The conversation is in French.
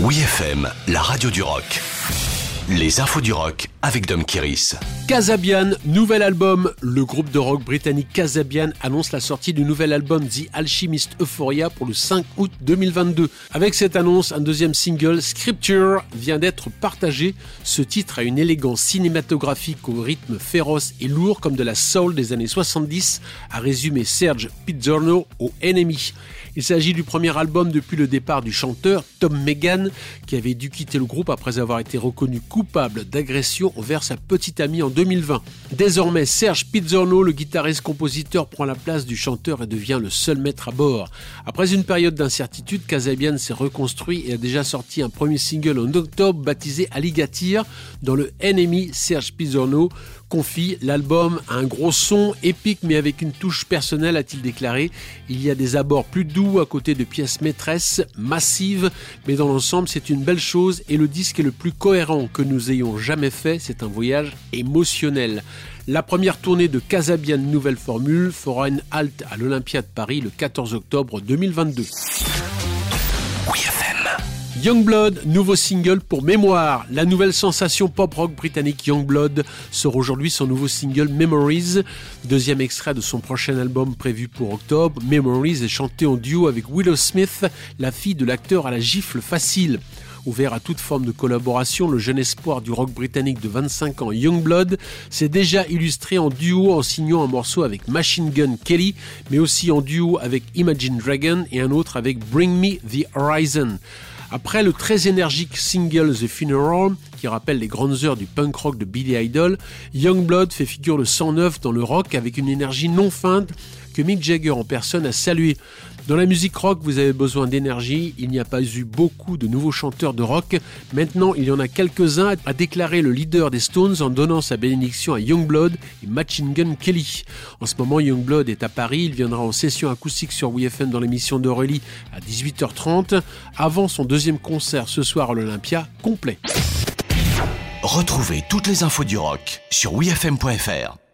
Oui FM, la radio du rock. Les infos du rock avec Dom Kiris. Casabian, nouvel album. Le groupe de rock britannique Casabian annonce la sortie du nouvel album The Alchemist Euphoria pour le 5 août 2022. Avec cette annonce, un deuxième single, Scripture, vient d'être partagé. Ce titre a une élégance cinématographique au rythme féroce et lourd comme de la soul des années 70, a résumé Serge Pizzorno au Enemy. Il s'agit du premier album depuis le départ du chanteur Tom Megan, qui avait dû quitter le groupe après avoir été reconnu coupable d'agression envers sa petite amie en 2020. Désormais, Serge Pizzorno, le guitariste-compositeur, prend la place du chanteur et devient le seul maître à bord. Après une période d'incertitude, Casabian s'est reconstruit et a déjà sorti un premier single en octobre baptisé Alligator. Dans le Enemy, Serge Pizzorno confie l'album a un gros son épique mais avec une touche personnelle, a-t-il déclaré. Il y a des abords plus doux à côté de pièces maîtresses, massives, mais dans l'ensemble c'est une belle chose et le disque est le plus cohérent que nous ayons jamais fait. C'est un voyage émotionnel. La première tournée de Casabian Nouvelle Formule fera une halte à l'Olympia de Paris le 14 octobre 2022. Youngblood, nouveau single pour Mémoire. La nouvelle sensation pop-rock britannique Youngblood sort aujourd'hui son nouveau single Memories, deuxième extrait de son prochain album prévu pour octobre. Memories est chanté en duo avec Willow Smith, la fille de l'acteur à la gifle facile. Ouvert à toute forme de collaboration, le jeune espoir du rock britannique de 25 ans, Youngblood, s'est déjà illustré en duo en signant un morceau avec Machine Gun Kelly, mais aussi en duo avec Imagine Dragon et un autre avec Bring Me the Horizon. Après le très énergique single The Funeral, qui rappelle les grandes heures du punk rock de Billy Idol, Youngblood fait figure de 109 dans le rock avec une énergie non feinte Mick Jagger en personne a salué. Dans la musique rock, vous avez besoin d'énergie. Il n'y a pas eu beaucoup de nouveaux chanteurs de rock. Maintenant, il y en a quelques-uns, a déclaré le leader des Stones en donnant sa bénédiction à Youngblood et Machine Gun Kelly. En ce moment, Youngblood est à Paris. Il viendra en session acoustique sur WFM dans l'émission d'Aurélie à 18h30, avant son deuxième concert ce soir à l'Olympia, complet. Retrouvez toutes les infos du rock sur wfm.fr.